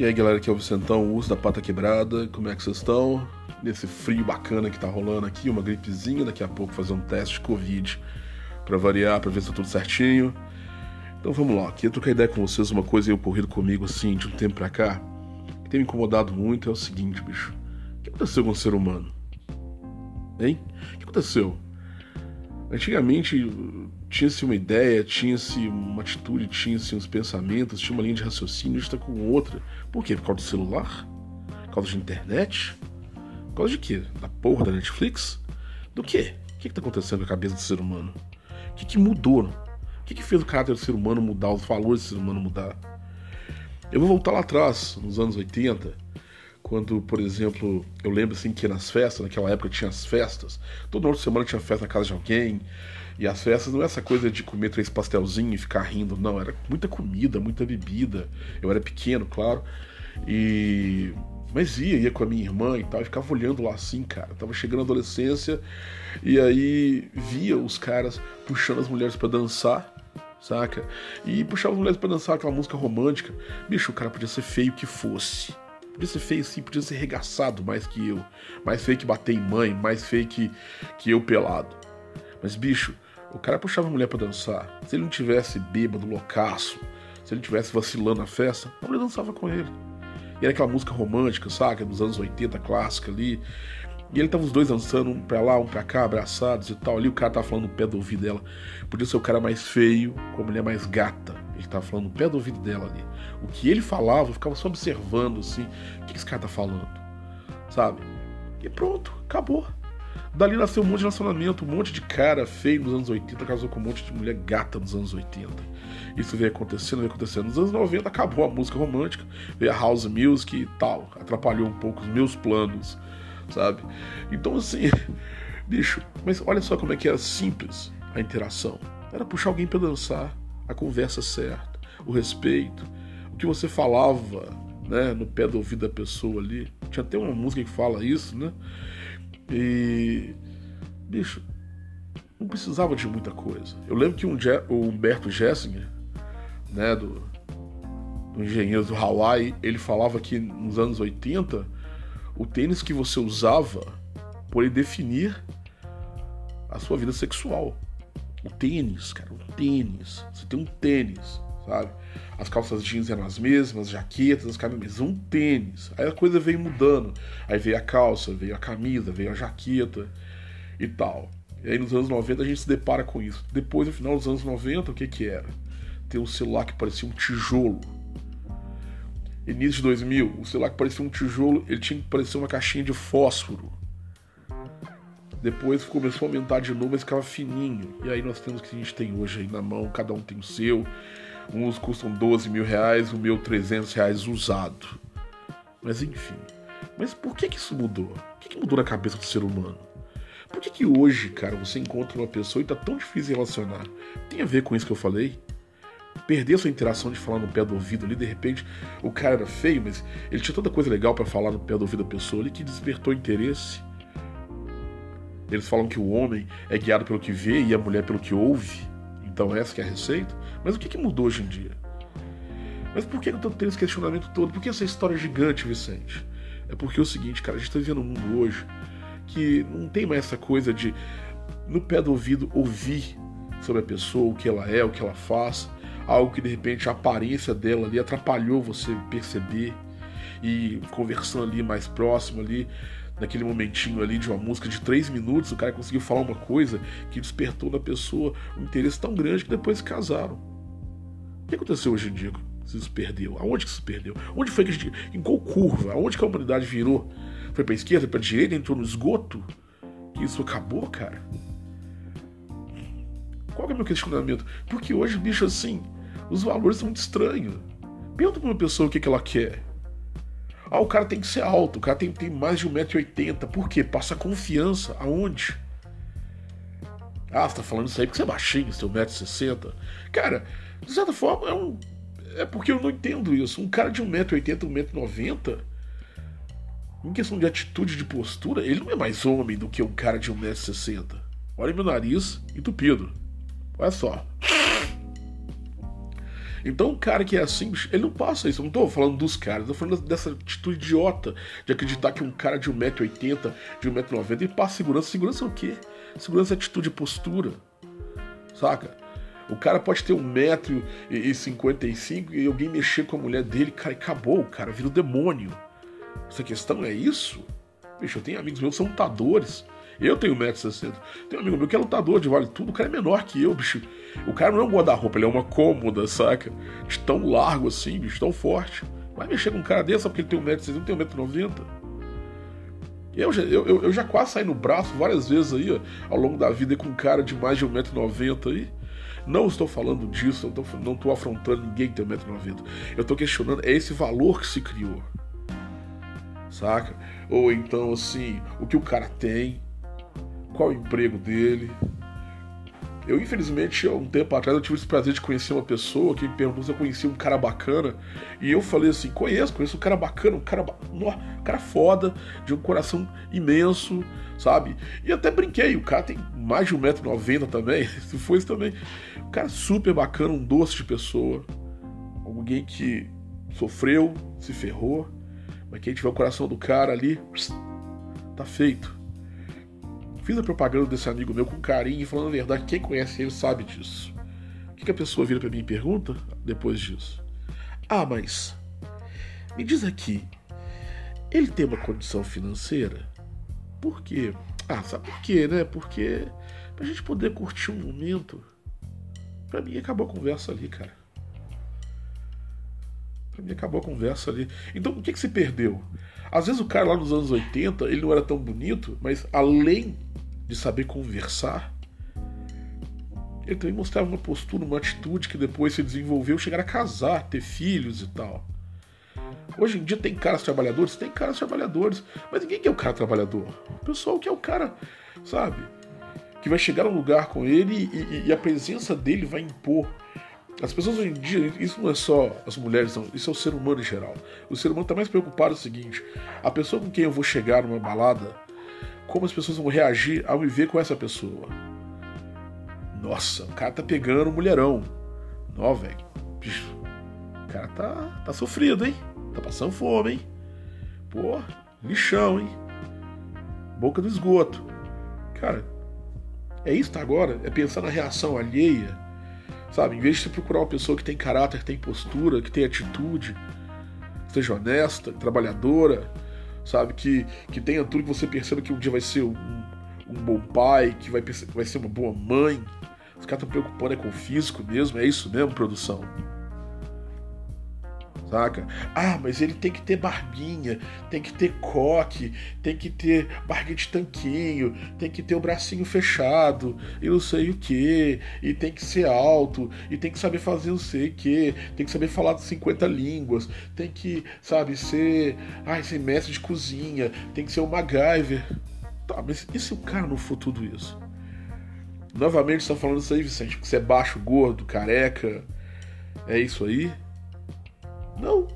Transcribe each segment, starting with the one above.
E aí galera, aqui é o Vicentão, uso da pata quebrada, como é que vocês estão? Nesse frio bacana que tá rolando aqui, uma gripezinha, daqui a pouco fazer um teste de Covid para variar, para ver se tá tudo certinho. Então vamos lá, queria trocar ideia com vocês, uma coisa aí ocorrido comigo assim, de um tempo pra cá, que tem me incomodado muito, é o seguinte, bicho. O que aconteceu com o ser humano? Hein? O que aconteceu? Antigamente tinha-se uma ideia, tinha-se uma atitude, tinha-se uns pensamentos, tinha uma linha de raciocínio, está com outra. Por quê? Por causa do celular? Por causa de internet? Por causa de quê? Da porra da Netflix? Do quê? O que está acontecendo com a cabeça do ser humano? O que, que mudou? O que, que fez o caráter do ser humano mudar, os valores do ser humano mudar? Eu vou voltar lá atrás, nos anos 80, quando, por exemplo, eu lembro assim que nas festas, naquela época tinha as festas, hora de semana tinha festa na casa de alguém, e as festas não é essa coisa de comer três pastelzinhos e ficar rindo, não, era muita comida, muita bebida. Eu era pequeno, claro, e mas ia, ia com a minha irmã e tal, e ficava olhando lá assim, cara. tava chegando a adolescência e aí via os caras puxando as mulheres para dançar, saca? E puxava as mulheres para dançar aquela música romântica. Bicho, o cara podia ser feio que fosse. Podia ser feio sim, podia ser regaçado mais que eu. Mais feio que bater em mãe, mais feio que, que eu pelado. Mas, bicho, o cara puxava a mulher para dançar. Se ele não tivesse bêbado, loucaço, se ele tivesse vacilando na festa, a mulher dançava com ele. E era aquela música romântica, saca? Dos anos 80, clássica ali. E ele tava os dois dançando, um pra lá, um pra cá, abraçados e tal. Ali o cara tava falando no pé do ouvido dela. Podia ser o cara mais feio, com a mulher mais gata. Ele tava falando no pé do ouvido dela ali. O que ele falava, eu ficava só observando assim. O que esse cara tá falando? Sabe? E pronto, acabou. Dali nasceu um monte de relacionamento, um monte de cara feio nos anos 80 casou com um monte de mulher gata nos anos 80. Isso veio acontecendo, veio acontecendo. Nos anos 90 acabou a música romântica, veio a house music e tal. Atrapalhou um pouco os meus planos sabe? Então, assim, bicho, mas olha só como é que era simples a interação. Era puxar alguém para dançar, a conversa certa, o respeito, o que você falava, né, no pé do ouvido da pessoa ali. Tinha até uma música que fala isso, né? E. Bicho, não precisava de muita coisa. Eu lembro que um o Humberto Gessinger, né, do, do engenheiro do Hawaii, ele falava que nos anos 80 o tênis que você usava pode definir a sua vida sexual. O tênis, cara, o tênis. Você tem um tênis, sabe? As calças jeans eram as mesmas, as jaquetas, as camisas, um tênis. Aí a coisa veio mudando. Aí veio a calça, veio a camisa, veio a jaqueta e tal. E aí nos anos 90 a gente se depara com isso. Depois, no final dos anos 90, o que que era? Ter um celular que parecia um tijolo início de 2000, o celular que parecia um tijolo, ele tinha que parecer uma caixinha de fósforo. Depois começou a aumentar de novo, mas ficava fininho. E aí nós temos o que a gente tem hoje aí na mão, cada um tem o seu. Uns custam 12 mil reais, o meu 300 reais usado. Mas enfim. Mas por que que isso mudou? O que, que mudou na cabeça do ser humano? Por que que hoje, cara, você encontra uma pessoa e tá tão difícil relacionar? Tem a ver com isso que eu falei? perder sua interação de falar no pé do ouvido ali, de repente o cara era feio, mas ele tinha tanta coisa legal para falar no pé do ouvido da pessoa ali que despertou interesse. Eles falam que o homem é guiado pelo que vê e a mulher pelo que ouve. Então essa é a receita. Mas o que, que mudou hoje em dia? Mas por que eu tô tendo esse questionamento todo? Por que essa história gigante, Vicente? É porque é o seguinte, cara, a gente tá vivendo um mundo hoje que não tem mais essa coisa de no pé do ouvido ouvir sobre a pessoa, o que ela é, o que ela faz algo que de repente a aparência dela ali atrapalhou você perceber e conversando ali mais próximo ali naquele momentinho ali de uma música de três minutos, o cara conseguiu falar uma coisa que despertou na pessoa um interesse tão grande que depois se casaram. O que aconteceu hoje em dia? Se perdeu? Aonde que se perdeu? Onde foi que a gente. Em qual curva? Aonde que a humanidade virou? Foi pra esquerda, pra direita, entrou no esgoto? Que isso acabou, cara? Qual é o meu questionamento? Porque hoje, bicho, assim, os valores são muito estranhos. Pergunta pra uma pessoa o que, que ela quer. Ah, o cara tem que ser alto, o cara tem, tem mais de 1,80m. Por quê? Passa confiança. Aonde? Ah, você tá falando isso aí porque você é baixinho, tem 1,60m. Cara, de certa forma, é um. É porque eu não entendo isso. Um cara de 1,80m, 1,90m, em questão de atitude de postura, ele não é mais homem do que um cara de 1,60m. Olha meu nariz entupido. Olha só. Então, um cara que é assim, ele não passa isso. Eu não tô falando dos caras, eu tô falando dessa atitude idiota de acreditar que um cara de 1,80m, de 1,90m, ele passa segurança. Segurança é o quê? Segurança é atitude e postura. Saca? O cara pode ter 1,55m e alguém mexer com a mulher dele, cara, e acabou, o cara vira o demônio. Essa questão é isso? Bicho, eu tenho amigos meus que são lutadores. Eu tenho 1,60m. Tem um amigo meu que é lutador de vale tudo, o cara é menor que eu, bicho. O cara não é um guarda-roupa, ele é uma cômoda, saca? De tão largo assim, bicho, tão forte. Vai mexer com um cara desse só porque ele tem 1,60m, não tem 1,90m. Eu já, eu, eu já quase saí no braço várias vezes aí, ó, ao longo da vida com um cara de mais de 1,90m aí. Não estou falando disso, não estou, não estou afrontando ninguém que tem 1,90m. Eu estou questionando, é esse valor que se criou. Saca? Ou então, assim, o que o cara tem, qual o emprego dele, eu, infelizmente, há um tempo atrás, eu tive esse prazer de conhecer uma pessoa que me perguntou se eu conhecia um cara bacana. E eu falei assim: conheço, conheço um cara bacana, um cara, um cara foda, de um coração imenso, sabe? E até brinquei, o cara tem mais de 1,90m também, se for isso também. Um cara super bacana, um doce de pessoa. Alguém que sofreu, se ferrou, mas quem tiver o coração do cara ali, tá feito. Fiz a propaganda desse amigo meu com carinho, falando a verdade, quem conhece ele sabe disso. O que, a pessoa vira para mim e pergunta depois disso? Ah, mas me diz aqui, ele tem uma condição financeira? Por quê? Ah, sabe por quê, né? Porque pra gente poder curtir um momento. Pra mim acabou a conversa ali, cara. Pra mim acabou a conversa ali. Então o que, que se perdeu? Às vezes o cara lá nos anos 80, ele não era tão bonito, mas além de saber conversar, ele também mostrava uma postura, uma atitude que depois se desenvolveu, chegar a casar, ter filhos e tal. Hoje em dia tem caras trabalhadores? Tem caras trabalhadores. Mas ninguém quer o cara trabalhador. O pessoal quer o cara, sabe? Que vai chegar num lugar com ele e, e, e, a presença dele vai impor. As pessoas hoje em dia, isso não é só as mulheres, não, isso é o ser humano em geral. O ser humano está mais preocupado com o seguinte: a pessoa com quem eu vou chegar numa balada, como as pessoas vão reagir ao me ver com essa pessoa. Nossa, o cara tá pegando um mulherão. Nó, velho. O cara tá, tá sofrido, hein? Tá passando fome, hein? Pô, lixão, hein? Boca do esgoto. Cara, é isso tá agora? É pensar na reação alheia. Sabe? Em vez de você procurar uma pessoa que tem caráter, tem postura, que tem atitude, seja honesta, trabalhadora, sabe? Que, que tenha tudo que você perceba que um dia vai ser um, um bom pai, que vai, vai ser uma boa mãe. Os caras estão preocupando é com o físico mesmo, é isso mesmo, produção? Saca? Ah, mas ele tem que ter barbinha, tem que ter coque, tem que ter barriga de tanquinho, tem que ter o bracinho fechado, e não sei o que, e tem que ser alto, e tem que saber fazer não sei o que, tem que saber falar 50 línguas, tem que, sabe, ser, ai, ser mestre de cozinha, tem que ser o MacGyver. Tá, mas e se o cara não for tudo isso? Novamente você tá falando isso aí, Vicente, que você é baixo, gordo, careca, é isso aí? Não.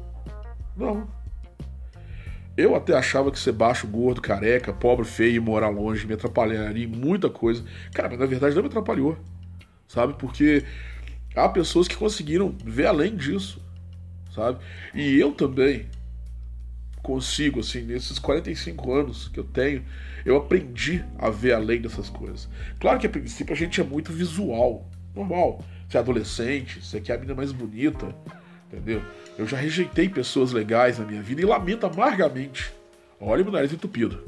Não. Eu até achava que ser baixo, gordo, careca, pobre, feio e morar longe me atrapalharia em muita coisa. Cara, mas na verdade não me atrapalhou. Sabe? Porque há pessoas que conseguiram ver além disso. Sabe? E eu também consigo, assim, nesses 45 anos que eu tenho, eu aprendi a ver além dessas coisas. Claro que a princípio a gente é muito visual. Normal. Você é adolescente, você quer a menina mais bonita entendeu? Eu já rejeitei pessoas legais na minha vida e lamento amargamente. Olha meu nariz entupido.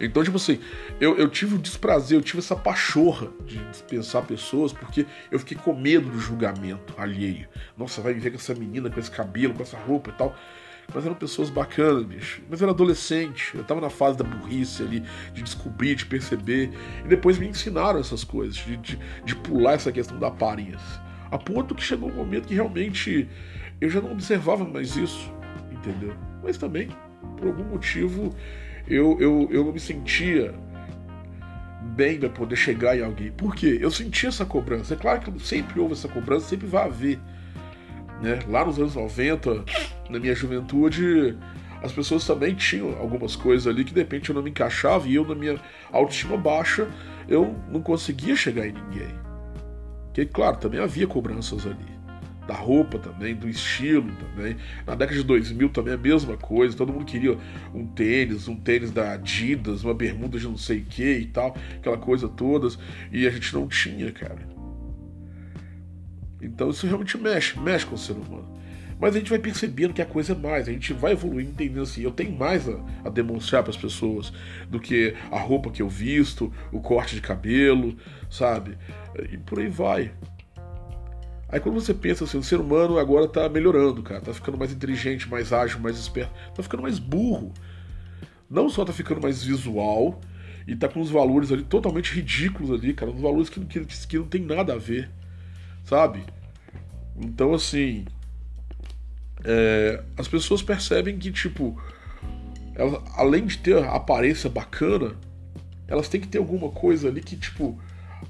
Então, tipo assim, eu, eu tive o desprazer, eu tive essa pachorra de dispensar pessoas porque eu fiquei com medo do julgamento alheio. Nossa, vai me ver com essa menina, com esse cabelo, com essa roupa e tal. Mas eram pessoas bacanas, bicho. Mas eu era adolescente, eu tava na fase da burrice ali, de descobrir, de perceber. E depois me ensinaram essas coisas, de, de, de pular essa questão da aparência. A ponto que chegou um momento que realmente eu já não observava mais isso, entendeu? Mas também, por algum motivo, eu, eu, eu não me sentia bem para poder chegar em alguém. Por quê? Eu sentia essa cobrança. É claro que sempre houve essa cobrança, sempre vai haver. Né? Lá nos anos 90, na minha juventude, as pessoas também tinham algumas coisas ali que de repente eu não me encaixava e eu, na minha autoestima baixa, eu não conseguia chegar em ninguém. Que, claro, também havia cobranças ali da roupa também, do estilo também. Na década de 2000 também a mesma coisa, todo mundo queria um tênis, um tênis da Adidas, uma bermuda de não sei o que e tal, aquela coisa todas, e a gente não tinha, cara. Então isso realmente mexe, mexe com o ser humano. Mas a gente vai percebendo que a coisa é mais, a gente vai evoluindo, entendendo assim, eu tenho mais a, a demonstrar para as pessoas do que a roupa que eu visto, o corte de cabelo, sabe? E por aí vai. Aí quando você pensa assim, o ser humano agora tá melhorando, cara, tá ficando mais inteligente, mais ágil, mais esperto, tá ficando mais burro. Não só tá ficando mais visual, e tá com uns valores ali totalmente ridículos ali, cara, uns valores que, que, que não tem nada a ver, sabe? Então, assim, é, as pessoas percebem que, tipo, elas, além de ter a aparência bacana, elas têm que ter alguma coisa ali que, tipo,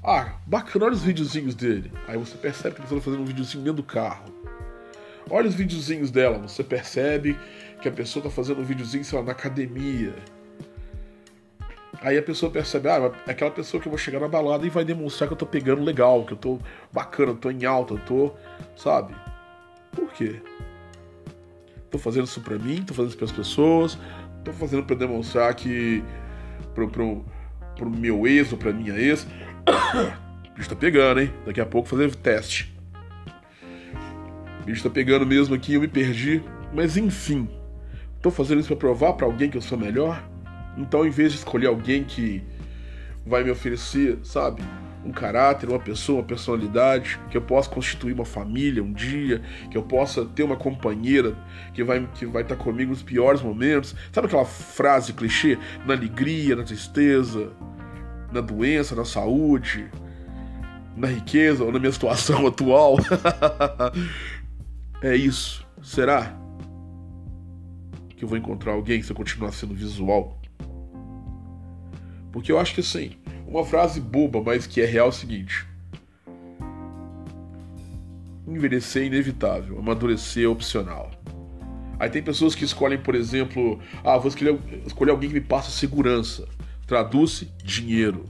ah, bacana, olha os videozinhos dele. Aí você percebe que a pessoa está fazendo um videozinho dentro do carro. Olha os videozinhos dela, você percebe que a pessoa está fazendo um videozinho, sei lá, na academia. Aí a pessoa percebe, ah, é aquela pessoa que eu vou chegar na balada e vai demonstrar que eu tô pegando legal, que eu tô bacana, eu tô em alta, eu tô. Sabe? Por quê? Tô fazendo isso pra mim, tô fazendo isso pras pessoas, tô fazendo pra demonstrar que. pro, pro, pro meu ex ou pra minha ex. O bicho tá pegando, hein? Daqui a pouco fazer teste. O bicho tá pegando mesmo aqui, eu me perdi. Mas enfim, tô fazendo isso para provar para alguém que eu sou melhor. Então, em vez de escolher alguém que vai me oferecer, sabe, um caráter, uma pessoa, uma personalidade, que eu possa constituir uma família um dia, que eu possa ter uma companheira que vai que vai estar comigo nos piores momentos. Sabe aquela frase clichê? Na alegria, na tristeza, na doença, na saúde, na riqueza ou na minha situação atual. é isso. Será que eu vou encontrar alguém se eu continuar sendo visual? Porque eu acho que assim, uma frase boba, mas que é real é o seguinte: envelhecer é inevitável, amadurecer é opcional. Aí tem pessoas que escolhem, por exemplo, ah, vou escolher, escolher alguém que me passa segurança. Traduz-se dinheiro.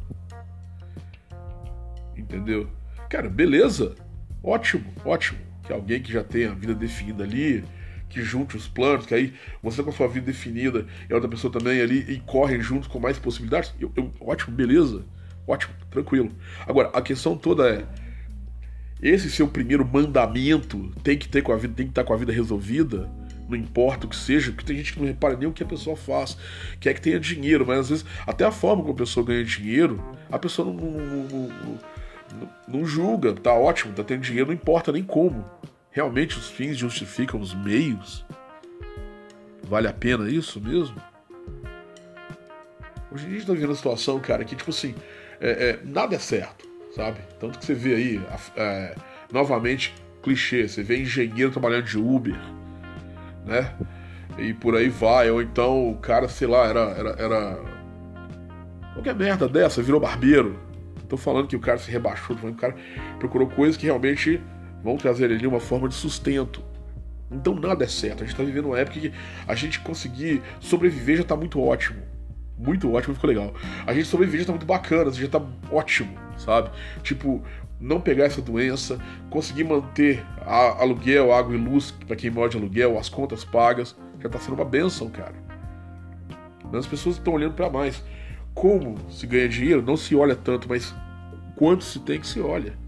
Entendeu? Cara, beleza. Ótimo, ótimo. Que alguém que já tenha a vida definida ali, que junte os planos, que aí você com a sua vida definida e a outra pessoa também ali e correm juntos com mais possibilidades. Eu, eu, ótimo, beleza. Ótimo, tranquilo. Agora, a questão toda é. Esse seu primeiro mandamento tem que ter com a vida, tem que estar com a vida resolvida não importa o que seja, porque tem gente que não repara nem o que a pessoa faz, quer que tenha dinheiro, mas às vezes até a forma como a pessoa ganha dinheiro, a pessoa não, não, não, não julga, tá ótimo, tá tendo dinheiro, não importa nem como. Realmente os fins justificam os meios? Vale a pena isso mesmo? Hoje a gente tá vivendo uma situação, cara, que tipo assim, é, é, nada é certo, sabe? Tanto que você vê aí, é, novamente, clichê, você vê engenheiro trabalhando de Uber, né? E por aí vai. Ou então o cara, sei lá, era. era, era... Qualquer merda dessa, virou barbeiro. Tô falando que o cara se rebaixou, que o cara procurou coisas que realmente vão trazer ali uma forma de sustento. Então nada é certo. A gente tá vivendo uma época que a gente conseguir sobreviver já tá muito ótimo. Muito ótimo, ficou legal. A gente sobreviver já tá muito bacana, já tá ótimo, sabe? Tipo, não pegar essa doença, conseguir manter aluguel, água e luz para quem mora de aluguel, as contas pagas, já está sendo uma benção, cara. As pessoas estão olhando para mais. Como se ganha dinheiro, não se olha tanto, mas quanto se tem que se olha.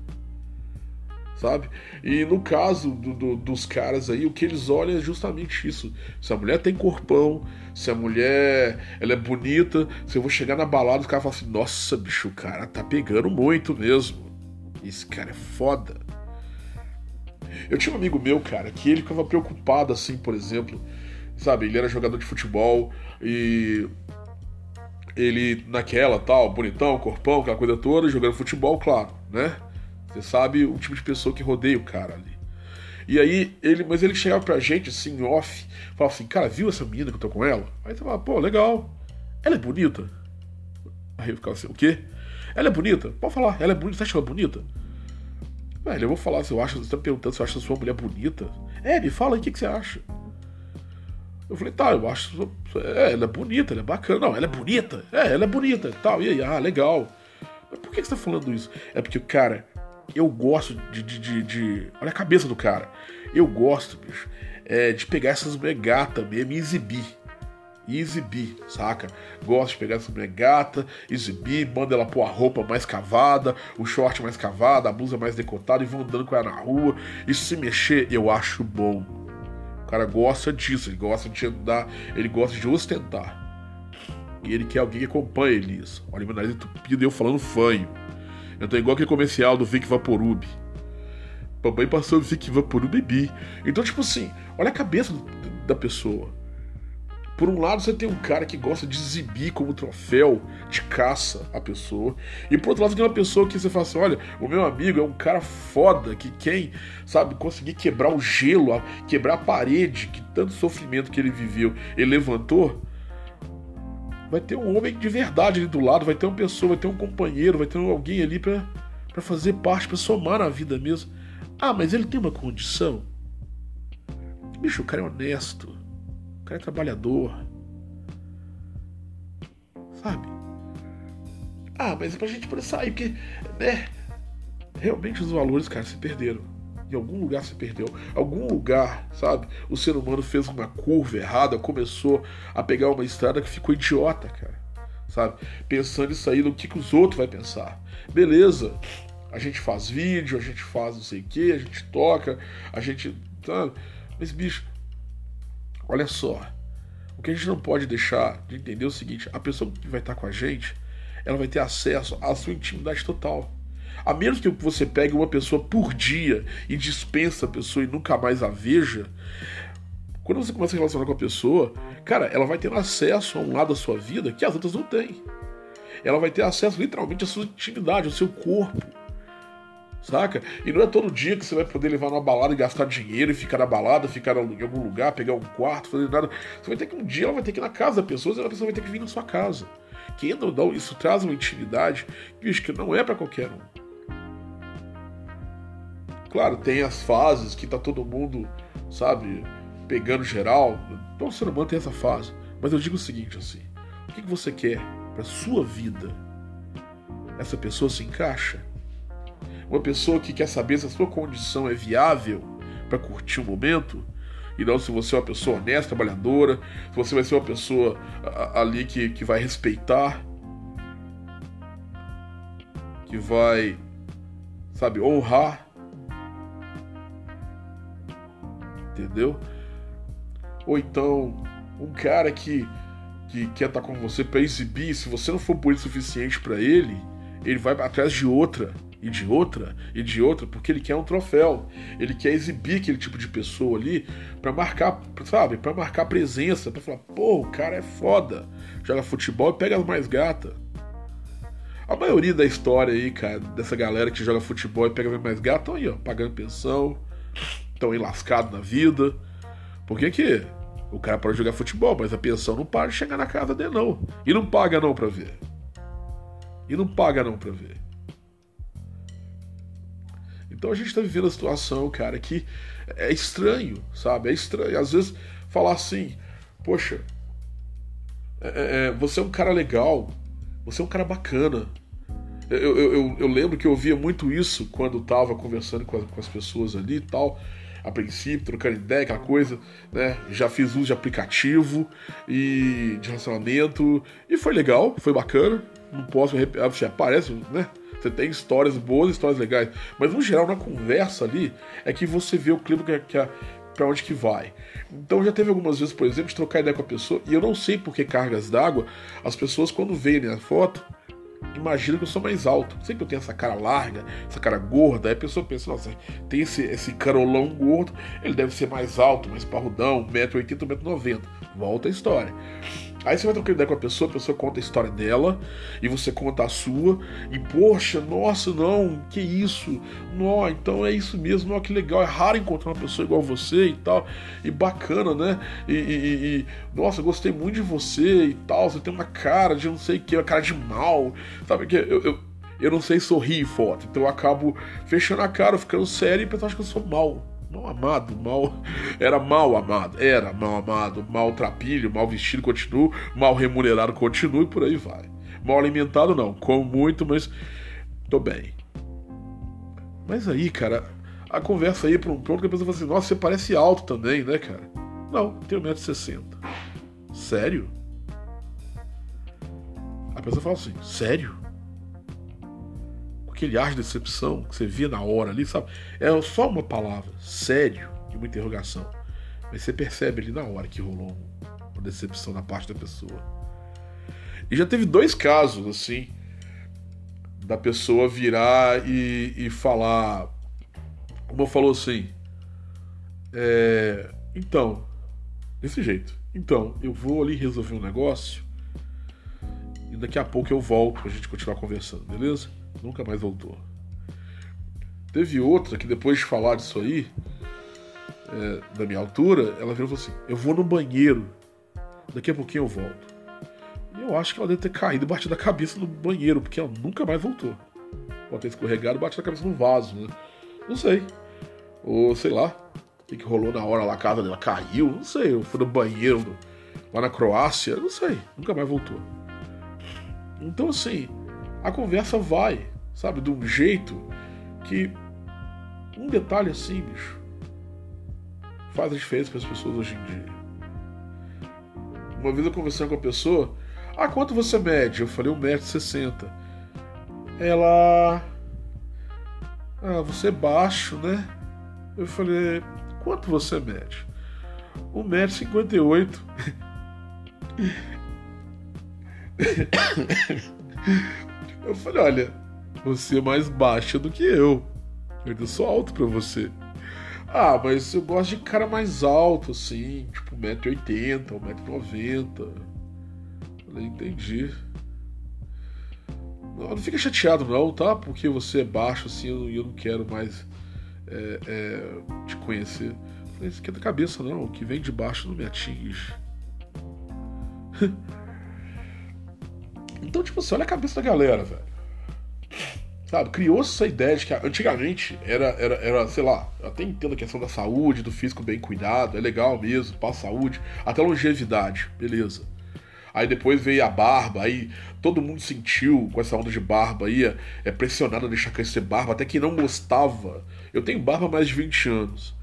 Sabe? E no caso do, do, dos caras aí, o que eles olham é justamente isso. Se a mulher tem corpão, se a mulher ela é bonita, se eu vou chegar na balada, os caras falam assim: nossa, bicho, o cara tá pegando muito mesmo. Esse cara é foda. Eu tinha um amigo meu, cara, que ele ficava preocupado, assim, por exemplo, sabe? Ele era jogador de futebol e ele naquela tal, bonitão, corpão, aquela coisa toda, jogando futebol, claro, né? Você sabe o tipo de pessoa que rodeia o cara ali. E aí, ele, mas ele chegava pra gente assim, off, falava assim, cara, viu essa menina que eu tô com ela? Aí você fala, pô, legal. Ela é bonita? Aí eu ficava assim, o quê? Ela é bonita? Pode falar, ela é bonita. Você acha ela bonita? Velho, eu vou falar se eu acho. Você tá me perguntando se eu acho a sua mulher bonita? É, me fala aí o que, que você acha. Eu falei, tá, eu acho. É, ela é bonita, ela é bacana. Não, ela é bonita. É, ela é bonita e tal. E aí, ah, legal. Mas por que você tá falando isso? É porque, cara, eu gosto de, de, de, de, Olha a cabeça do cara. Eu gosto, bicho, é, de pegar essas mulher gata mesmo e exibir. E exibir, saca? Gosto de pegar essa mulher gata, exibir, manda ela pôr a roupa mais cavada, o short mais cavado, a blusa mais decotada e vão andando com ela na rua. Isso se mexer, eu acho bom. O cara gosta disso, ele gosta de andar, ele gosta de ostentar. E ele quer alguém que acompanhe ele nisso. Olha meu nariz entupido e eu falando fanho. Eu tô igual aquele comercial do Vic Vaporub. Papai passou o Vic Vaporub bebi. Então, tipo assim, olha a cabeça da pessoa. Por um lado, você tem um cara que gosta de exibir como troféu de caça a pessoa. E por outro lado, tem uma pessoa que você fala assim: olha, o meu amigo é um cara foda que quem, sabe, conseguir quebrar o gelo, quebrar a parede, que tanto sofrimento que ele viveu, ele levantou vai ter um homem de verdade ali do lado, vai ter uma pessoa, vai ter um companheiro, vai ter alguém ali para fazer parte, para somar na vida mesmo. Ah, mas ele tem uma condição. Bicho, o cara é honesto. O cara é trabalhador. Sabe? Ah, mas é pra gente poder sair, porque, né? Realmente os valores, cara, se perderam. Em algum lugar se perdeu. Algum lugar, sabe? O ser humano fez uma curva errada, começou a pegar uma estrada que ficou idiota, cara. Sabe? Pensando em sair do que, que os outros vão pensar. Beleza. A gente faz vídeo, a gente faz não sei o que, a gente toca, a gente. Sabe? Mas, bicho, olha só. O que a gente não pode deixar de entender é o seguinte: a pessoa que vai estar com a gente, ela vai ter acesso à sua intimidade total. A menos que você pegue uma pessoa por dia e dispensa a pessoa e nunca mais a veja, quando você começa a relacionar com a pessoa, cara, ela vai ter acesso a um lado da sua vida que as outras não têm. Ela vai ter acesso literalmente à sua intimidade, ao seu corpo. Saca? E não é todo dia que você vai poder levar numa balada e gastar dinheiro e ficar na balada, ficar em algum lugar, pegar um quarto, fazer nada. Você vai ter que um dia ela vai ter que ir na casa da pessoa, e a pessoa vai ter que vir na sua casa. Que ou não, isso traz uma intimidade que não é para qualquer um. Claro, tem as fases que tá todo mundo, sabe, pegando geral. Todo ser humano tem essa fase. Mas eu digo o seguinte assim: o que, que você quer para sua vida? Essa pessoa se encaixa? Uma pessoa que quer saber se a sua condição é viável para curtir o momento? E não se você é uma pessoa honesta, trabalhadora, se você vai ser uma pessoa ali que, que vai respeitar, que vai, sabe, honrar entendeu? Ou então, um cara que, que quer estar tá com você para exibir, se você não for bonito o suficiente para ele, ele vai atrás de outra, e de outra, e de outra, porque ele quer um troféu. Ele quer exibir aquele tipo de pessoa ali para marcar, sabe? Para marcar presença, para falar, pô, o cara é foda. Joga futebol e pega as mais gatas. A maioria da história aí, cara, dessa galera que joga futebol e pega as mais estão aí, ó, pagando pensão, estão enlascados na vida. Por que que o cara pode jogar futebol, mas a pensão não para de chegar na casa dele, não. E não paga não pra ver. E não paga não pra ver. Então a gente tá vivendo a situação, cara, que é estranho, sabe? É estranho. Às vezes falar assim, poxa, é, é, é você é um cara legal, você é um cara bacana. Eu, eu, eu, eu lembro que eu ouvia muito isso quando tava conversando com as, com as pessoas ali e tal a princípio, trocando ideia, aquela coisa, né? Já fiz uso de aplicativo e de relacionamento e foi legal, foi bacana. Não posso repetir, aparece, né? Você tem histórias boas, histórias legais, mas no geral na conversa ali é que você vê o clima que, que, para onde que vai. Então já teve algumas vezes, por exemplo, de trocar ideia com a pessoa, e eu não sei por que cargas d'água, as pessoas quando veem minha foto, imagina que eu sou mais alto. Sempre eu tenho essa cara larga, essa cara gorda, aí a pessoa pensa, nossa, tem esse, esse carolão gordo, ele deve ser mais alto, mais parrudão, 1,80m, 1,90m. Volta a história. Aí você vai trocar ideia com a pessoa, a pessoa conta a história dela e você conta a sua. E poxa, nossa, não, que isso? Nó, então é isso mesmo, nó, que legal. É raro encontrar uma pessoa igual você e tal. E bacana, né? E, e, e nossa, gostei muito de você e tal. Você tem uma cara de não sei o que, uma cara de mal. Sabe que eu, eu, eu não sei sorrir foto, então eu acabo fechando a cara, ficando sério e pensando que eu sou mal mal amado, mal. Era mal amado, era mal amado, mal trapilho, mal vestido, continuo, mal remunerado, continuo e por aí vai. Mal alimentado, não, como muito, mas tô bem. Mas aí, cara, a conversa aí para um ponto que a pessoa fala assim, nossa, você parece alto também, né, cara? Não, tenho 1,60m. Sério? A pessoa fala assim, sério? Aquele ar de decepção que você via na hora ali, sabe? É só uma palavra, sério, e uma interrogação. Mas você percebe ali na hora que rolou uma decepção da parte da pessoa. E já teve dois casos, assim, da pessoa virar e, e falar. Uma falou assim. É, então, desse jeito. Então, eu vou ali resolver um negócio e daqui a pouco eu volto pra gente continuar conversando, beleza? Nunca mais voltou. Teve outra que depois de falar disso aí, é, da minha altura, ela virou e falou assim: Eu vou no banheiro, daqui a pouquinho eu volto. E eu acho que ela deve ter caído e batido a cabeça no banheiro, porque ela nunca mais voltou. Pode ter escorregado e batido a cabeça no vaso, né? Não sei. Ou sei lá. O que, que rolou na hora lá, a casa dela caiu, não sei. Eu fui no banheiro lá na Croácia, não sei. Nunca mais voltou. Então, assim, a conversa vai, sabe, de um jeito que um detalhe assim, bicho, faz a diferença para as pessoas hoje em dia. Uma vez eu conversei com uma pessoa ah, quanto você mede? Eu falei 1,60m. Ela. Ah, você é baixo, né? Eu falei, quanto você mede? 1,58m. Eu falei, olha, você é mais baixa do que eu. Eu sou alto pra você. Ah, mas eu gosto de cara mais alto, assim, tipo 1,80m, 1,90m. Falei, entendi. Não, não fica chateado não, tá? Porque você é baixo assim e eu, não quero mais é, é, te conhecer. Falei, isso aqui é da cabeça não, o que vem de baixo não me atinge. então, tipo assim, olha a cabeça da galera, velho. Sabe, criou-se essa ideia de que antigamente era, era, era, sei lá, eu até entendo a questão da saúde, do físico bem cuidado, é legal mesmo, para saúde, até longevidade, beleza. Aí depois veio a barba, aí todo mundo sentiu com essa onda de barba aí, é pressionado a deixar crescer barba, até quem não gostava. Eu tenho barba há mais de 20 anos.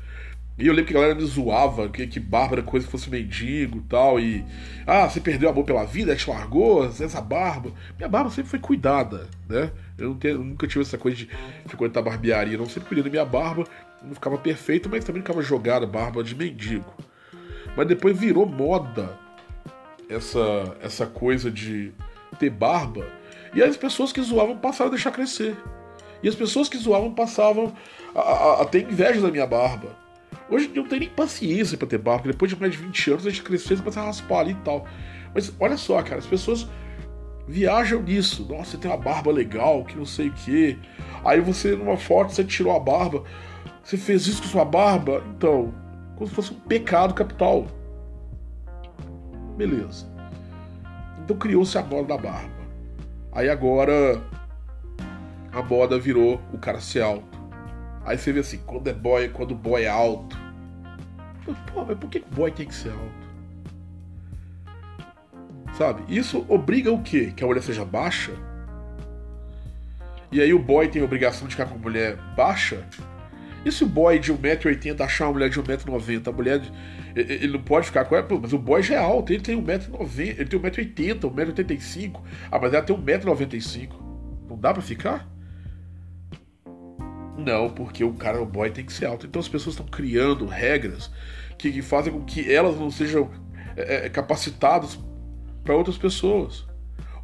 E eu lembro que a galera me zoava, que, que barba era coisa que fosse mendigo e tal. E. Ah, você perdeu amor pela vida, te largou, essa barba. Minha barba sempre foi cuidada, né? Eu, tenho, eu nunca tive essa coisa de frequentar barbearia. Eu não sempre cuidei da minha barba, não ficava perfeito, mas também ficava jogada barba de mendigo. Mas depois virou moda essa, essa coisa de ter barba. E as pessoas que zoavam passaram a deixar crescer. E as pessoas que zoavam passavam a, a, a ter inveja da minha barba. Hoje não tenho nem paciência para ter barba, porque depois de mais de 20 anos a gente crescer, você começa a raspar ali e tal. Mas olha só, cara, as pessoas viajam nisso. Nossa, você tem uma barba legal, que não sei o que. Aí você, numa foto, você tirou a barba. Você fez isso com sua barba? Então, como se fosse um pecado capital. Beleza. Então criou-se a moda da barba. Aí agora a moda virou o alto. Aí você vê assim, quando é boy, quando o boy é alto. Pô, mas por que o boy tem que ser alto? Sabe? Isso obriga o quê? Que a mulher seja baixa? E aí o boy tem a obrigação de ficar com a mulher baixa? E se o boy de 1,80m achar uma mulher de 1,90m? A mulher. Ele não pode ficar com ela. Mas o boy já é alto, ele tem 1,90m, ele tem 1,80m, 1,85m. Ah, mas ela tem 1,95m. Não dá pra ficar? Não, porque o cara, o boy tem que ser alto. Então as pessoas estão criando regras que, que, fazem com que elas não sejam é, é capacitadas para outras pessoas.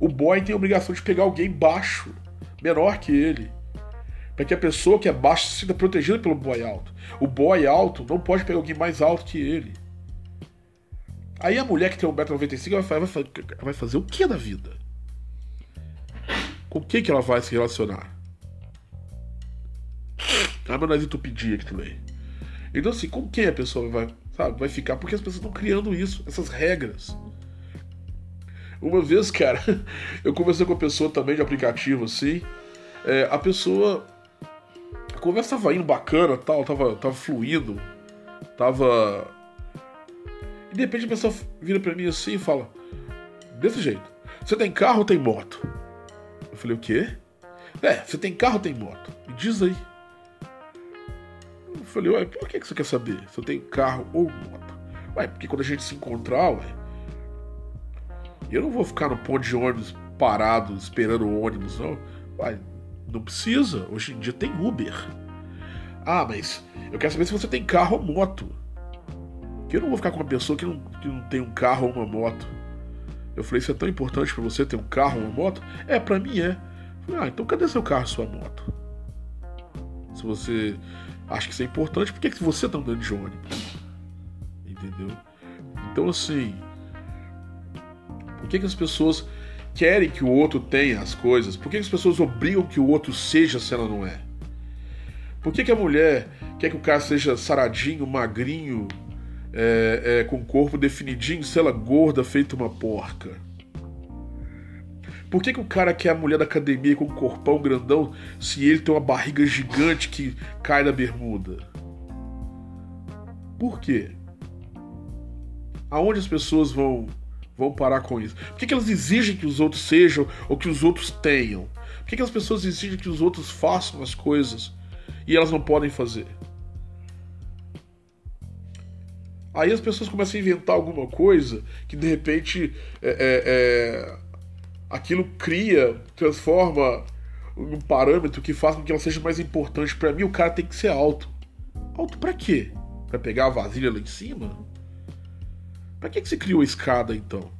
O boy tem a obrigação de pegar alguém baixo, menor que ele para que a pessoa que é baixa se sinta protegida pelo boy alto. O boy alto não pode pegar alguém mais alto que ele. Aí a mulher que tem 1,95m vai, vai, vai fazer o que da vida? Com o que, que ela vai se relacionar? Mas nós entupidia aqui também. Então assim, com quem a pessoa vai, sabe, vai ficar? Porque as pessoas estão criando isso, essas regras. Uma vez, cara, eu conversei com uma pessoa também de aplicativo assim. É, a pessoa a conversa tava indo bacana, tal, tava, tava fluindo, tava. E de repente a pessoa vira pra mim assim e fala: Desse jeito, você tem carro ou tem moto? Eu falei: O quê? É, você tem carro ou tem moto? Me diz aí. Falei, ué, por que, que você quer saber se eu tenho carro ou moto? Ué, porque quando a gente se encontrar, ué, eu não vou ficar no ponto de ônibus parado esperando o ônibus, não. Ué, não precisa, hoje em dia tem Uber. Ah, mas eu quero saber se você tem carro ou moto. Que eu não vou ficar com uma pessoa que não, que não tem um carro ou uma moto. Eu falei, isso é tão importante para você ter um carro ou uma moto? É, para mim é. falei, ah, então cadê seu carro e sua moto? Se você acha que isso é importante, por que, você tá andando de ônibus? Entendeu? Então, assim. Por que, que as pessoas querem que o outro tenha as coisas? Por que, que as pessoas obrigam que o outro seja se ela não é? Por que, que a mulher quer que o cara seja saradinho, magrinho, é, é, com corpo definidinho, se ela gorda, feita uma porca? Por que, que o cara quer a mulher da academia com um corpão grandão se ele tem uma barriga gigante que cai da bermuda? Por quê? Aonde as pessoas vão vão parar com isso? Por que, que elas exigem que os outros sejam ou que os outros tenham? Por que, que as pessoas exigem que os outros façam as coisas e elas não podem fazer? Aí as pessoas começam a inventar alguma coisa que de repente é, é, é, aquilo cria, transforma um parâmetro que faz com que ela seja mais importante. Para mim, o cara tem que ser alto. Alto para quê? Para pegar a vasilha lá em cima? Para que, que se criou a escada então?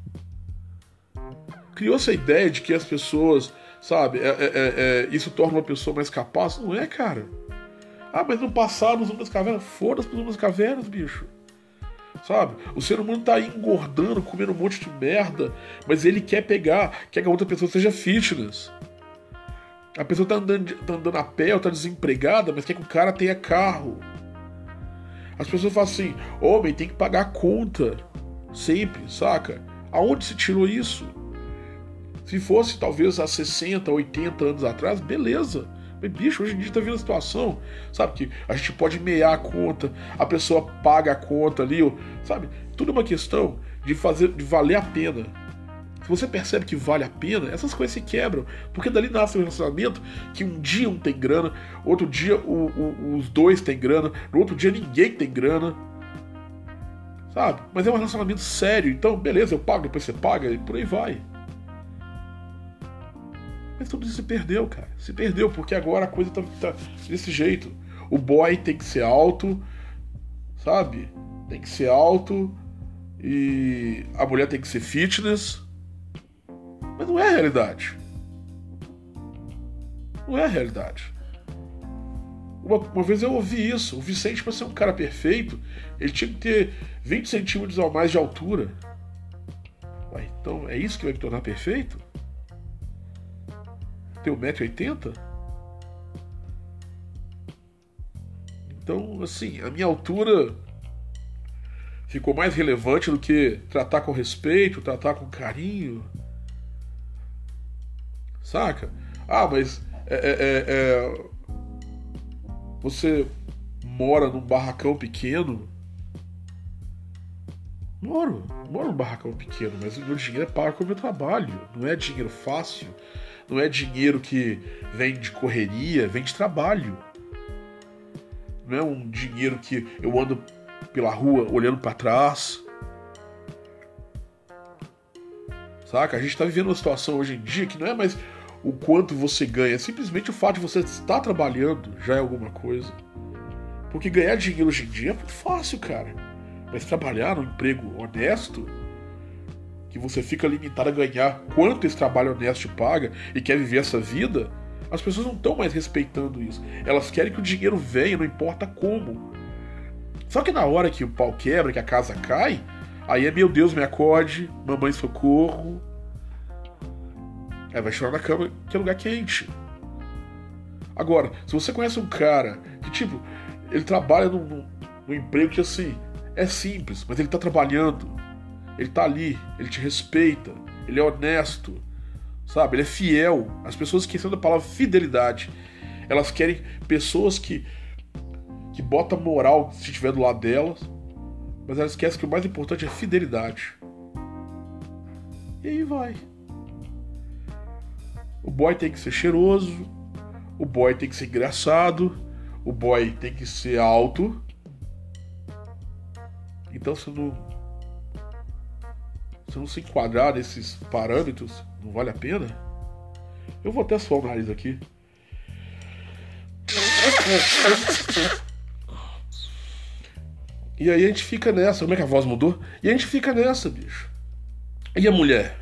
Criou essa ideia de que as pessoas, sabe, é, é, é, é isso torna uma pessoa mais capaz? Não é, cara. Ah, mas no passado os homens cavernas, foda-se os homens cavernas, bicho. Sabe? O ser humano tá aí engordando, comendo um monte de merda, mas ele quer pegar, quer que a outra pessoa seja fitness. A pessoa tá andando, tá andando a pé ou tá desempregada, mas quer que o cara tenha carro. As pessoas falam assim: homem tem que pagar a conta. Sempre, saca? Aonde se tirou isso? Se fosse talvez há 60, 80 anos atrás, beleza. Mas, bicho, hoje em dia tá vendo a situação, sabe? Que a gente pode meiar a conta, a pessoa paga a conta ali, sabe? Tudo é uma questão de fazer, de valer a pena. Se você percebe que vale a pena, essas coisas se quebram. Porque dali nasce um relacionamento que um dia um tem grana, outro dia o, o, os dois têm grana, no outro dia ninguém tem grana sabe? Mas é um relacionamento sério, então beleza, eu pago, depois você paga e por aí vai. Mas tudo isso se perdeu, cara. Se perdeu, porque agora a coisa tá, tá desse jeito. O boy tem que ser alto, sabe? Tem que ser alto e a mulher tem que ser fitness. Mas não é a realidade. Não é a realidade. Uma, uma vez eu ouvi isso. O Vicente, para ser um cara perfeito, ele tinha que ter 20 centímetros ou mais de altura. Ué, então é isso que vai me tornar perfeito? Ter 1,80m? Então, assim, a minha altura ficou mais relevante do que tratar com respeito, tratar com carinho. Saca? Ah, mas é, é, é, é você mora num barracão pequeno Moro, moro num barracão pequeno, mas o meu dinheiro é pago com o meu trabalho. Não é dinheiro fácil, não é dinheiro que vem de correria, vem de trabalho. Não é um dinheiro que eu ando pela rua olhando para trás. Saca? A gente tá vivendo uma situação hoje em dia que não é mais o quanto você ganha, é simplesmente o fato de você estar trabalhando já é alguma coisa. Porque ganhar dinheiro hoje em dia é muito fácil, cara. Mas trabalhar num emprego honesto, que você fica limitado a ganhar quanto esse trabalho honesto paga e quer viver essa vida, as pessoas não estão mais respeitando isso. Elas querem que o dinheiro venha, não importa como. Só que na hora que o pau quebra, que a casa cai, aí é meu Deus, me acorde, mamãe socorro. Aí vai chorar na cama, que é lugar quente. Agora, se você conhece um cara que, tipo, ele trabalha num, num, num emprego que assim, é simples, mas ele está trabalhando. Ele está ali, ele te respeita, ele é honesto, sabe? Ele é fiel. As pessoas esquecendo da palavra fidelidade. Elas querem pessoas que que botam moral se estiver do lado delas, mas elas esquecem que o mais importante é fidelidade. E aí vai. O boy tem que ser cheiroso, o boy tem que ser engraçado, o boy tem que ser alto. Então se não se não se enquadrar nesses parâmetros, não vale a pena. Eu vou até suar o nariz aqui. E aí a gente fica nessa. Como é que a voz mudou? E a gente fica nessa, bicho. E a mulher?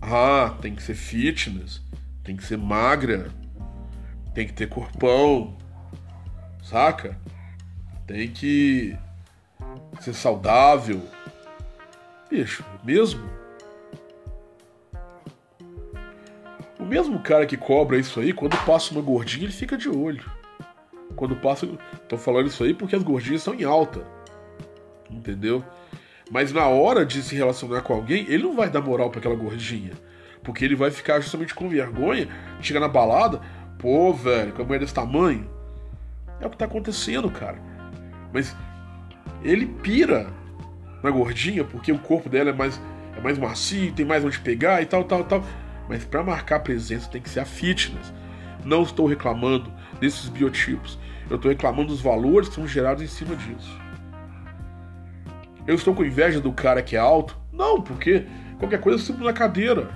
Ah, tem que ser fitness, tem que ser magra, tem que ter corpão, saca? Tem que ser saudável. Bicho, mesmo. O mesmo cara que cobra isso aí, quando passa uma gordinha, ele fica de olho. Quando passa. Tô falando isso aí porque as gordinhas estão em alta. Entendeu? Mas na hora de se relacionar com alguém, ele não vai dar moral para aquela gordinha. Porque ele vai ficar justamente com vergonha, chega na balada, pô, velho, com a mulher desse tamanho. É o que tá acontecendo, cara. Mas ele pira na gordinha porque o corpo dela é mais, é mais macio, tem mais onde pegar e tal, tal, tal. Mas para marcar presença tem que ser a fitness. Não estou reclamando desses biotipos. Eu estou reclamando dos valores que são gerados em cima disso. Eu estou com inveja do cara que é alto? Não, porque qualquer coisa eu subo na cadeira.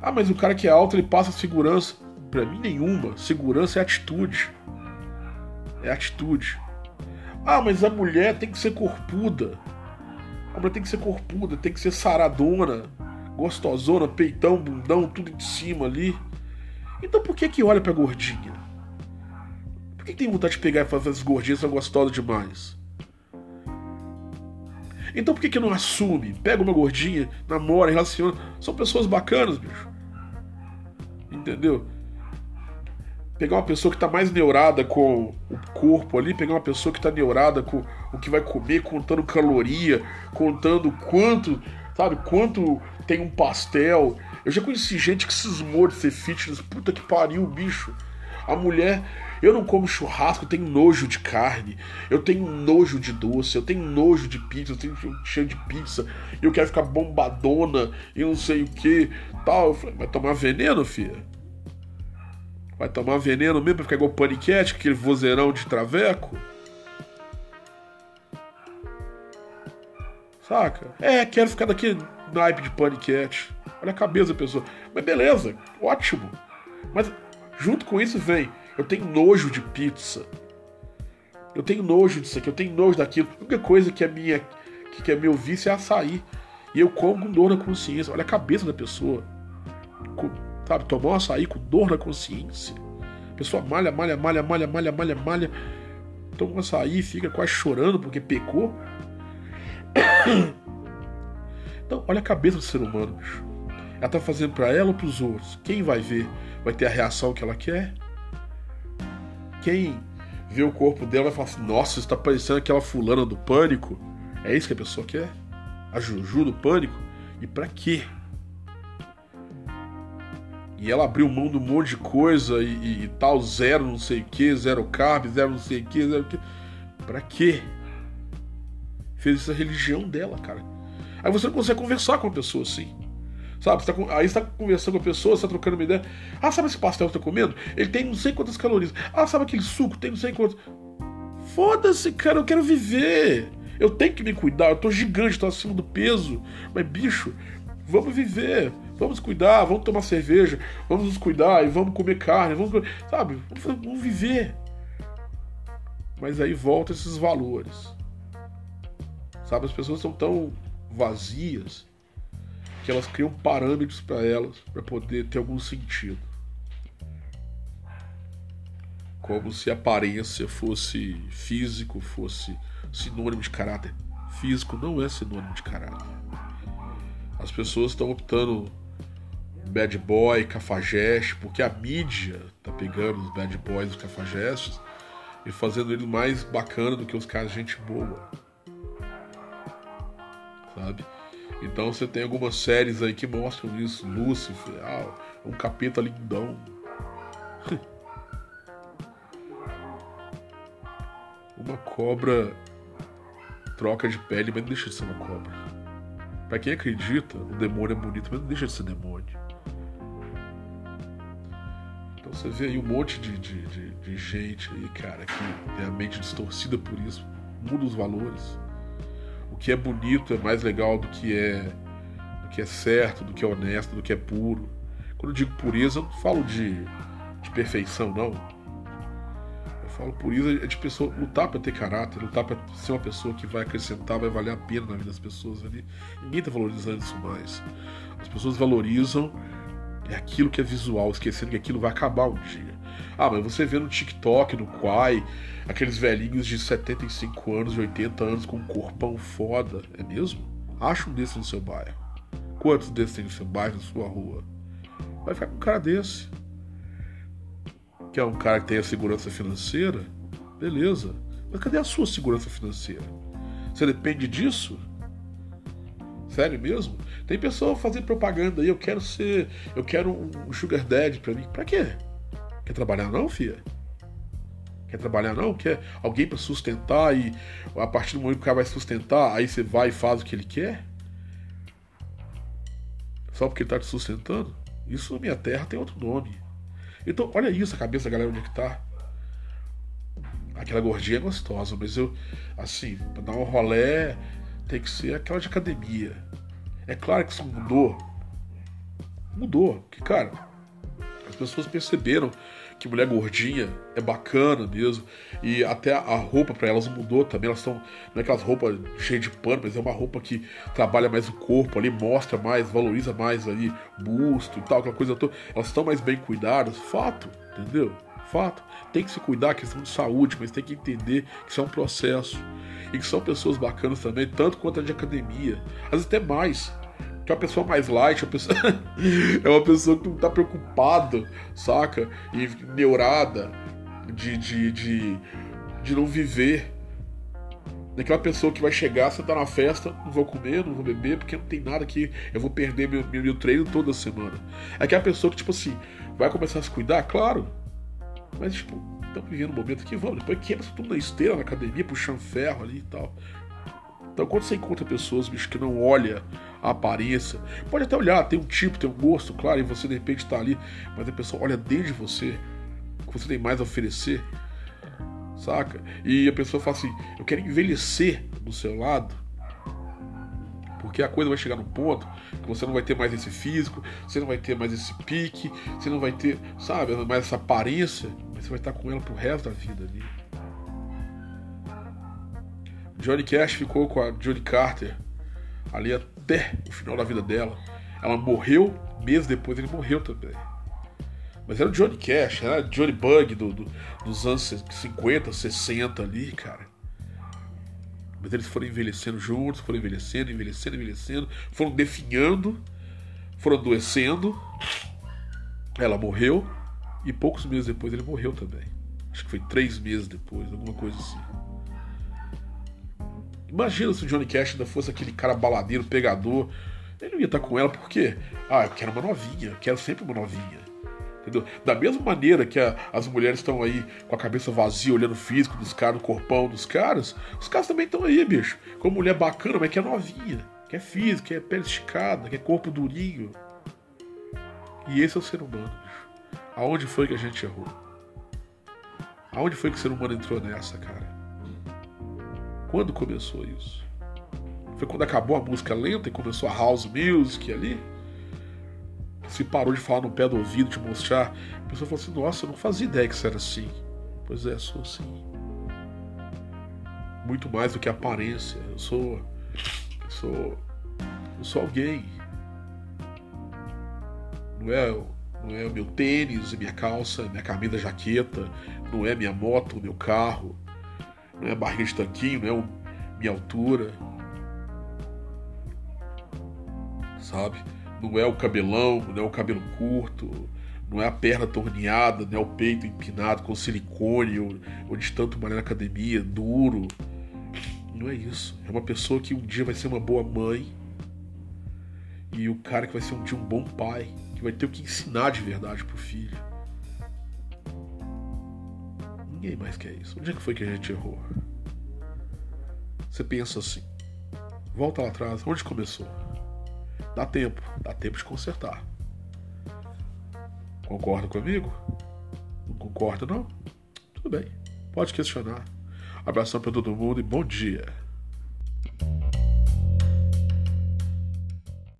Ah, mas o cara que é alto ele passa segurança. Para mim, nenhuma. Segurança é atitude. É atitude. Ah, mas a mulher tem que ser corpuda. A mulher tem que ser corpuda, tem que ser saradona, gostosona, peitão, bundão, tudo em cima ali. Então por que que olha pra gordinha? Por que, que tem vontade de pegar e fazer as gordinhas são gostosas demais? Então por que, que não assume? Pega uma gordinha, namora, relaciona. São pessoas bacanas, bicho. Entendeu? Pegar uma pessoa que está mais neurada com o corpo ali, pegar uma pessoa que está neurada com o que vai comer, contando caloria, contando quanto, sabe, quanto tem um pastel. Eu já conheci gente que cismou de ser fitness, puta que pariu, bicho. A mulher eu não como churrasco, eu tenho nojo de carne, eu tenho nojo de doce, eu tenho nojo de pizza, eu tenho cheio de pizza, eu quero ficar bombadona e não sei o que, tal. Eu falei, vai tomar veneno, filha? Vai tomar veneno mesmo pra ficar igual paniquete, aquele vozeirão de traveco? Saca? É, quero ficar daquele naipe de paniquete. Olha a cabeça da pessoa. Mas beleza, ótimo. Mas junto com isso vem eu tenho nojo de pizza. Eu tenho nojo disso aqui, eu tenho nojo daquilo. A única coisa que é minha que é meu vício é açaí. E eu como com dor na consciência. Olha a cabeça da pessoa. Sabe, um açaí com dor na consciência. A pessoa malha, malha, malha, malha, malha, malha, malha. Toma um açaí fica quase chorando porque pecou. Então, olha a cabeça do ser humano, bicho. Ela tá fazendo para ela ou pros outros? Quem vai ver? Vai ter a reação que ela quer? quem vê o corpo dela vai falar assim: nossa, isso tá parecendo aquela fulana do pânico. É isso que a pessoa quer? A Juju do pânico? E para quê? E ela abriu mão de um monte de coisa e, e, e tal, zero não sei o que, zero carb, zero não sei o que, zero que. Pra quê? Fez essa religião dela, cara. Aí você não consegue conversar com uma pessoa assim. Sabe? Você tá, aí você tá conversando com a pessoa, você tá trocando uma ideia. Ah, sabe esse pastel que você tá comendo? Ele tem não sei quantas calorias. Ah, sabe aquele suco? Tem não sei quantas. Foda-se, cara, eu quero viver. Eu tenho que me cuidar, eu tô gigante, tô acima do peso. Mas, bicho, vamos viver. Vamos cuidar, vamos tomar cerveja, vamos nos cuidar e vamos comer carne, vamos, sabe? Vamos, vamos viver. Mas aí volta esses valores. Sabe, as pessoas são tão vazias que elas criam parâmetros para elas para poder ter algum sentido. Como se aparência fosse físico, fosse sinônimo de caráter. Físico não é sinônimo de caráter. As pessoas estão optando bad boy, cafajeste, porque a mídia tá pegando os bad boys, os cafajestes e fazendo ele mais bacana do que os caras gente boa. Sabe? Então você tem algumas séries aí que mostram isso. Lúcifer, ah, um capeta lindão. uma cobra troca de pele, mas não deixa de ser uma cobra. Pra quem acredita, o demônio é bonito, mas não deixa de ser demônio. Então Você vê aí um monte de, de, de, de gente aí, cara, que tem a mente distorcida por isso, muda os valores. O que é bonito é mais legal do que é do que é certo, do que é honesto, do que é puro. Quando eu digo pureza, eu não falo de, de perfeição, não. Falo pureza é de pessoa lutar para ter caráter, lutar para ser uma pessoa que vai acrescentar, vai valer a pena na vida das pessoas ali. Ninguém está valorizando isso mais. As pessoas valorizam é aquilo que é visual, esquecendo que aquilo vai acabar um dia. Ah, mas você vê no TikTok, no Quai, aqueles velhinhos de 75 anos, de 80 anos com um corpão foda. É mesmo? Acha um desses no seu bairro. Quantos desses tem no seu bairro, na sua rua? Vai ficar com um cara desse. Que é um cara que tem a segurança financeira? Beleza. Mas cadê a sua segurança financeira? Você depende disso? Sério mesmo? Tem pessoa fazendo propaganda aí, eu quero ser. Eu quero um sugar daddy pra mim. Pra quê? Quer trabalhar não, filha? Quer trabalhar não? Quer alguém para sustentar e a partir do momento que o cara vai sustentar, aí você vai e faz o que ele quer? Só porque ele tá te sustentando? Isso na minha terra tem outro nome. Então, olha isso, a cabeça galera onde é que tá. Aquela gordinha é gostosa, mas eu, assim, pra dar um rolé, tem que ser aquela de academia. É claro que isso mudou. Mudou. Porque, cara, as pessoas perceberam que mulher gordinha é bacana mesmo. E até a roupa para elas mudou também. Elas estão. Não é aquelas roupas cheias de pano, mas é uma roupa que trabalha mais o corpo ali, mostra mais, valoriza mais ali busto e tal, aquela coisa toda. Elas estão mais bem cuidadas. Fato, entendeu? Fato. Tem que se cuidar, questão de saúde, mas tem que entender que isso é um processo e que são pessoas bacanas também, tanto quanto a de academia. Às vezes até mais. Que é uma pessoa mais light, uma pessoa... é uma pessoa que não tá preocupada, saca? E neurada de, de, de, de não viver. Daquela pessoa que vai chegar, você tá na festa, não vou comer, não vou beber, porque não tem nada que eu vou perder meu, meu, meu treino toda semana. É aquela pessoa que, tipo assim, vai começar a se cuidar, claro. Mas, tipo, estamos vivendo um momento que vamos, depois quebra tudo na esteira, na academia, puxando ferro ali e tal. Então quando você encontra pessoas, bicho, que não olha a aparência, pode até olhar, tem um tipo, tem um gosto, claro, e você de repente está ali, mas a pessoa olha desde você, que você tem mais a oferecer, saca? E a pessoa fala assim, eu quero envelhecer do seu lado, porque a coisa vai chegar no ponto que você não vai ter mais esse físico, você não vai ter mais esse pique, você não vai ter, sabe, mais essa aparência você vai estar com ela pro resto da vida ali. Johnny Cash ficou com a Johnny Carter ali até o final da vida dela. Ela morreu, meses depois ele morreu também. Mas era o Johnny Cash, era o Johnny Bug do, do, dos anos 50, 60 ali, cara. Mas eles foram envelhecendo juntos, foram envelhecendo, envelhecendo, envelhecendo, foram definhando, foram adoecendo. Ela morreu. E poucos meses depois ele morreu também. Acho que foi três meses depois, alguma coisa assim. Imagina se o Johnny Cash ainda fosse aquele cara baladeiro, pegador. Ele não ia estar com ela porque, ah, eu quero uma novinha, eu quero sempre uma novinha. Entendeu? Da mesma maneira que a, as mulheres estão aí com a cabeça vazia, olhando o físico dos caras, o corpão dos caras, os caras também estão aí, bicho. Com mulher bacana, mas que é novinha, que é física, que é pele esticada, que é corpo durinho. E esse é o ser humano. Aonde foi que a gente errou? Aonde foi que o ser humano entrou nessa, cara? Quando começou isso? Foi quando acabou a música lenta e começou a house music ali? Se parou de falar no pé do ouvido, de mostrar. A pessoa falou assim: Nossa, eu não fazia ideia que isso era assim. Pois é, sou assim. Muito mais do que aparência. Eu sou. Eu sou. Eu sou alguém. Não é não é o meu tênis, minha calça, minha camisa, jaqueta, não é minha moto, meu carro, não é barriga de tanquinho, não é minha altura, sabe? Não é o cabelão, não é o cabelo curto, não é a perna torneada, não é o peito empinado com silicone ou, ou de tanto malhar na academia, duro. Não é isso. É uma pessoa que um dia vai ser uma boa mãe e o cara que vai ser um dia um bom pai vai ter o que ensinar de verdade pro filho. Ninguém mais quer isso. Onde é que foi que a gente errou? Você pensa assim, volta lá atrás, onde começou? Dá tempo, dá tempo de consertar. Concorda comigo? concorda, não? Tudo bem. Pode questionar. Abração para todo mundo e bom dia.